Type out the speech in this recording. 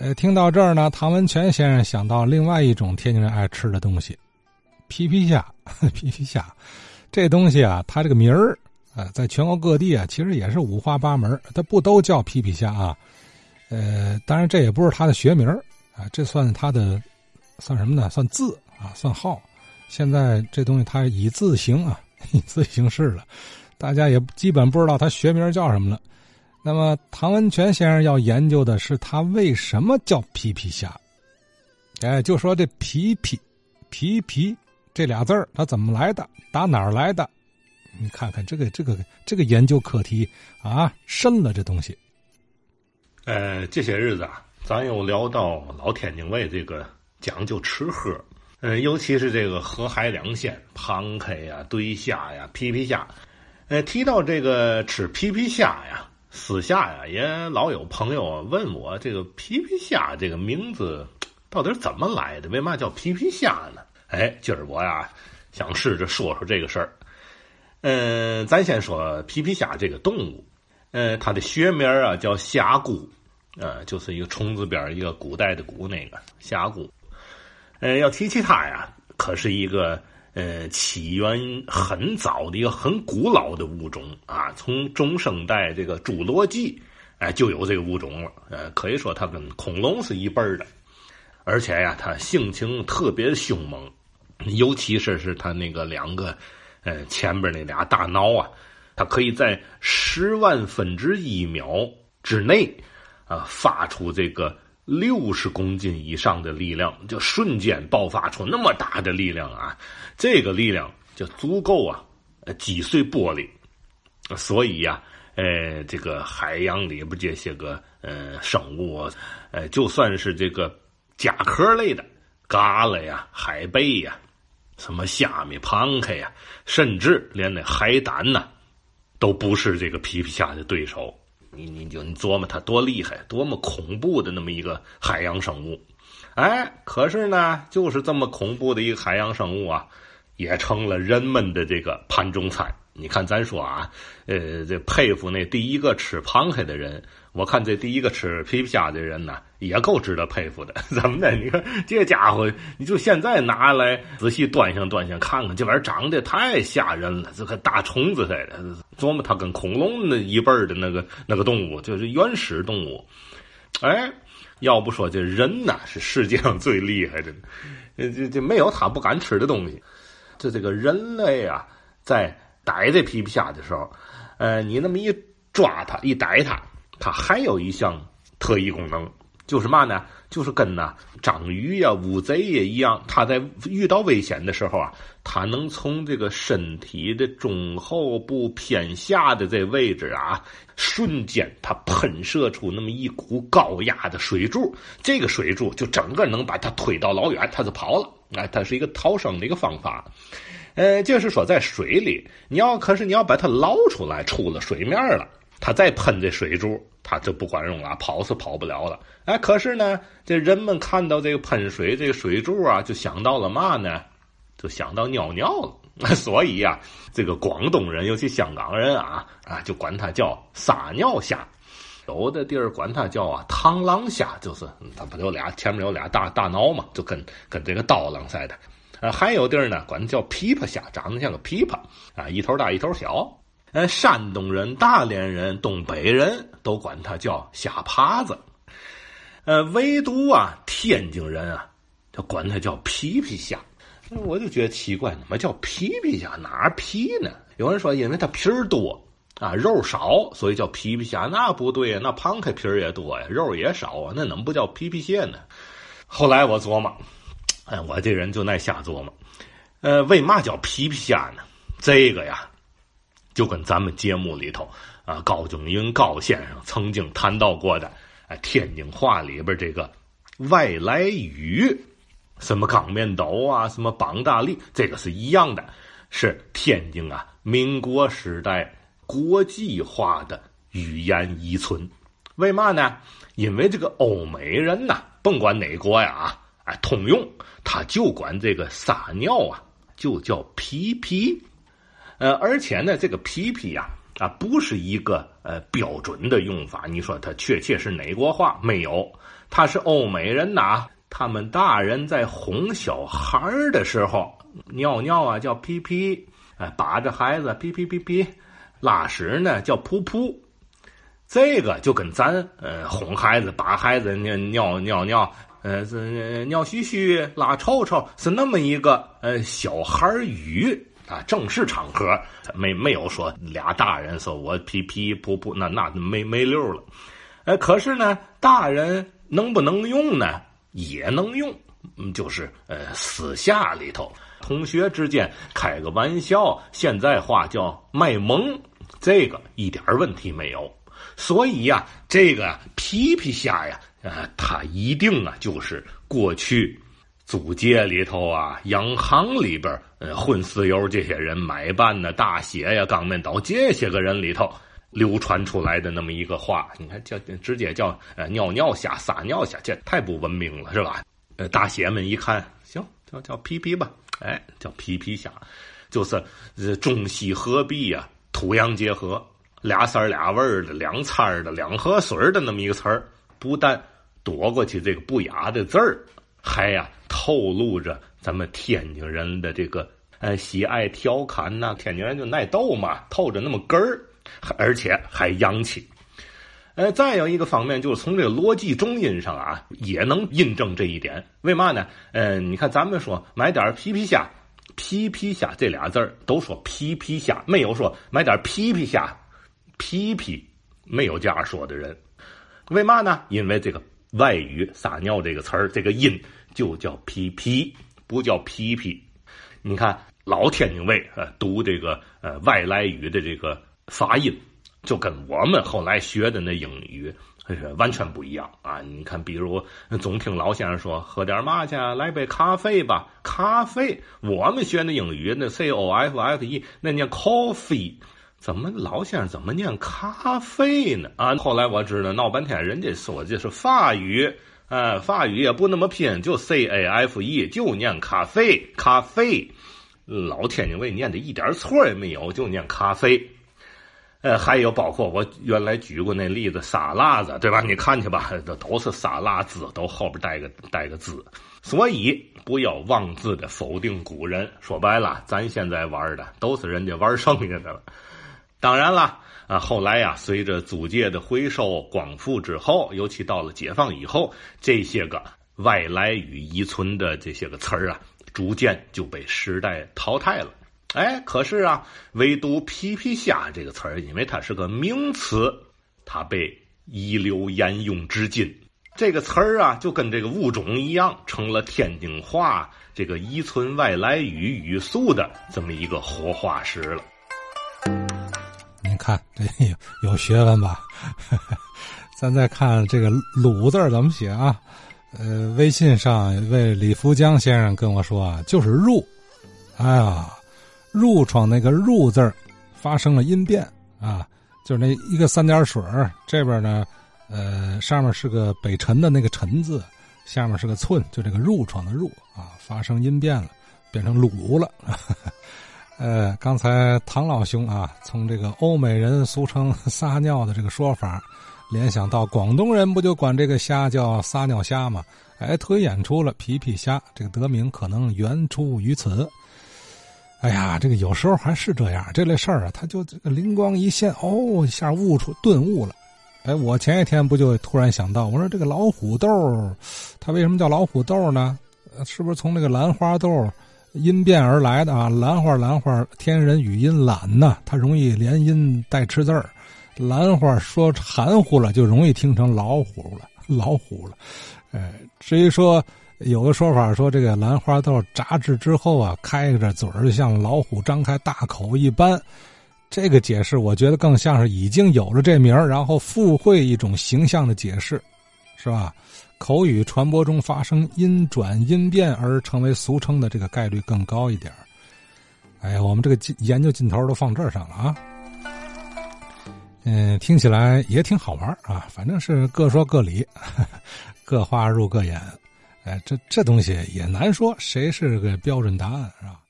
呃，听到这儿呢，唐文全先生想到另外一种天津人爱吃的东西——皮皮虾。皮皮虾，这东西啊，它这个名儿啊，在全国各地啊，其实也是五花八门。它不都叫皮皮虾啊？呃，当然这也不是它的学名啊，这算它的算什么呢？算字啊，算号。现在这东西它以字形啊，以字形式了，大家也基本不知道它学名叫什么了。那么，唐文全先生要研究的是他为什么叫皮皮虾。哎，就说这“皮皮”“皮皮”这俩字儿，它怎么来的？打哪儿来的？你看看这个这个这个研究课题啊，深了这东西。呃，这些日子啊，咱又聊到老天津卫这个讲究吃喝，呃，尤其是这个河海两鲜，螃蟹呀、对虾呀、皮皮虾。呃，提到这个吃皮皮虾呀。私下呀，也老有朋友问我这个皮皮虾这个名字到底怎么来的？为嘛叫皮皮虾呢？哎，今儿我呀想试着说说这个事儿。嗯，咱先说皮皮虾这个动物，嗯，它的学名啊叫虾蛄，呃，就是一个虫字边一个古代的古那个虾蛄。呃，要提起它呀，可是一个。呃，起源很早的一个很古老的物种啊，从中生代这个侏罗纪，哎，就有这个物种了。呃，可以说它跟恐龙是一辈儿的，而且呀，它性情特别凶猛，尤其是是它那个两个，呃，前边那俩大脑啊，它可以在十万分之一秒之内，啊，发出这个。六十公斤以上的力量，就瞬间爆发出那么大的力量啊！这个力量就足够啊，击碎玻璃。所以呀，呃，这个海洋里边这些个呃生物，呃，就算是这个甲壳类的蛤蜊呀、海贝呀、什么虾米、螃蟹呀，甚至连那海胆呐，都不是这个皮皮虾的对手。你你就你琢磨它多厉害，多么恐怖的那么一个海洋生物，哎，可是呢，就是这么恐怖的一个海洋生物啊，也成了人们的这个盘中餐。你看，咱说啊，呃，这佩服那第一个吃螃蟹的人。我看这第一个吃皮皮虾的人呢，也够值得佩服的。怎么的？你看这家伙，你就现在拿来仔细端详端详，看看这玩意儿长得太吓人了，这个大虫子似的。琢磨它跟恐龙那一辈儿的那个那个动物，就是原始动物。哎，要不说这人呐，是世界上最厉害的，这这没有他不敢吃的东西。这这个人类啊，在逮这皮皮虾的时候，呃，你那么一抓它，一逮它。它还有一项特异功能，就是嘛呢？就是跟呐章鱼呀、乌贼也一样，它在遇到危险的时候啊，它能从这个身体的中后部偏下的这位置啊，瞬间它喷射出那么一股高压的水柱，这个水柱就整个能把它推到老远，它就跑了。哎，它是一个逃生的一个方法。呃，就是说在水里，你要可是你要把它捞出来，出了水面了。他再喷这水柱，他就不管用了，跑是跑不了了。哎，可是呢，这人们看到这个喷水这个水柱啊，就想到了嘛呢？就想到尿尿了。所以呀，这个广东人，尤其香港人啊，啊，就管它叫撒尿虾。有的地儿管它叫啊螳螂虾，就是它不有俩前面有俩大大脑嘛，就跟跟这个刀郎似的。啊，还有地儿呢，管它叫琵琶虾，长得像个琵琶啊，一头大一头小。呃，山东人、大连人、东北人都管它叫虾爬子，呃，唯独啊，天津人啊，就管它叫皮皮虾。我就觉得奇怪，怎么叫皮皮虾？哪皮呢？有人说，因为它皮儿多啊，肉少，所以叫皮皮虾。那不对呀，那螃蟹皮儿也多呀，肉也少啊，那怎么不叫皮皮蟹呢？后来我琢磨，哎，我这人就爱瞎琢磨。呃，为嘛叫皮皮虾呢？这个呀。就跟咱们节目里头啊，高景云高先生曾经谈到过的，哎，天津话里边这个外来语，什么钢面斗啊，什么绑大力，这个是一样的，是天津啊，民国时代国际化的语言遗存。为嘛呢？因为这个欧美人呐，甭管哪国呀，哎，通用，他就管这个撒尿啊，就叫皮皮。呃，而且呢，这个皮皮呀，啊，不是一个呃标准的用法。你说它确切是哪国话？没有，他是欧美人呐。他们大人在哄小孩的时候，尿尿啊叫屁屁，哎，把着孩子屁屁屁屁，拉屎呢叫噗噗。这个就跟咱呃哄孩子、把孩子尿尿尿尿，呃是尿嘘嘘、拉臭臭，是那么一个呃小孩语。啊，正式场合没没有说俩大人说我皮皮噗噗，那那没没溜了。哎，可是呢，大人能不能用呢？也能用，就是呃私下里头同学之间开个玩笑，现在话叫卖萌，这个一点问题没有。所以呀，这个皮皮虾呀，呃，它一定啊就是过去。租界里头啊，洋行里边，呃，混四油这些人买办的大写呀、钢面刀这些个人里头流传出来的那么一个话，你看叫直接叫呃尿尿虾、撒尿虾，这太不文明了，是吧？呃，大写们一看，行，叫叫皮皮吧，哎，叫皮皮虾，就是中西合璧呀，土洋结合，俩色俩味儿的，两掺的，两河水的那么一个词儿，不但躲过去这个不雅的字儿。还呀，透露着咱们天津人的这个呃喜爱调侃呐，天津人就爱逗嘛，透着那么根儿，而且还洋气。呃，再有一个方面，就是从这个逻辑中音上啊，也能印证这一点。为嘛呢？嗯，你看咱们说买点皮皮虾，皮皮虾这俩字儿都说皮皮虾，没有说买点皮皮虾，皮皮没有这样说的人。为嘛呢？因为这个。外语撒尿这个词儿，这个音就叫皮皮，不叫皮皮。你看老天津卫呃读这个呃外来语的这个发音，就跟我们后来学的那英语完全不一样啊！你看，比如总听老先生说喝点嘛去，来杯咖啡吧，咖啡。我们学的英语那 c o f f e 那念 coffee。怎么老先生怎么念咖啡呢？啊，后来我知道闹半天，人家说这是法语，呃，法语也不那么拼，就 C A F E，就念咖啡，咖啡。老天津卫念的一点错也没有，就念咖啡。呃，还有包括我原来举过那例子，沙拉子，对吧？你看去吧，这都是沙拉子，都后边带个带个字。所以不要妄自的否定古人。说白了，咱现在玩的都是人家玩剩下的了。当然了，啊，后来呀，随着租界的回收、光复之后，尤其到了解放以后，这些个外来语遗存的这些个词儿啊，逐渐就被时代淘汰了。哎，可是啊，唯独“皮皮虾”这个词儿，因为它是个名词，它被遗留沿用至今。这个词儿啊，就跟这个物种一样，成了天津话这个遗存外来语语速的这么一个活化石了。看这有有学问吧？咱再看这个“鲁”字怎么写啊？呃，微信上一位李福江先生跟我说啊，就是“入”。哎呀，入闯那个“入”字发生了音变啊，就是那一个三点水这边呢，呃，上面是个北辰的那个“辰”字，下面是个“寸”，就这个入闯的“入”啊，发生音变了，变成“鲁”了。呃，刚才唐老兄啊，从这个欧美人俗称撒尿的这个说法，联想到广东人不就管这个虾叫撒尿虾吗？哎，推演出了皮皮虾这个得名可能源出于此。哎呀，这个有时候还是这样，这类事儿啊，他就这个灵光一现，哦，一下悟出顿悟了。哎，我前一天不就突然想到，我说这个老虎豆，它为什么叫老虎豆呢？是不是从那个兰花豆？因变而来的啊，兰花兰花，天人语音懒呐，它容易连音带吃字儿。兰花说含糊了，就容易听成老虎了，老虎了。哎，至于说有个说法说这个兰花豆炸制之后啊，开着嘴儿像老虎张开大口一般，这个解释我觉得更像是已经有了这名儿，然后附会一种形象的解释，是吧？口语传播中发生音转音变而成为俗称的这个概率更高一点哎呀，我们这个研究劲头都放这儿上了啊。嗯，听起来也挺好玩啊，反正是各说各理，各花入各眼。哎，这这东西也难说谁是个标准答案，是吧？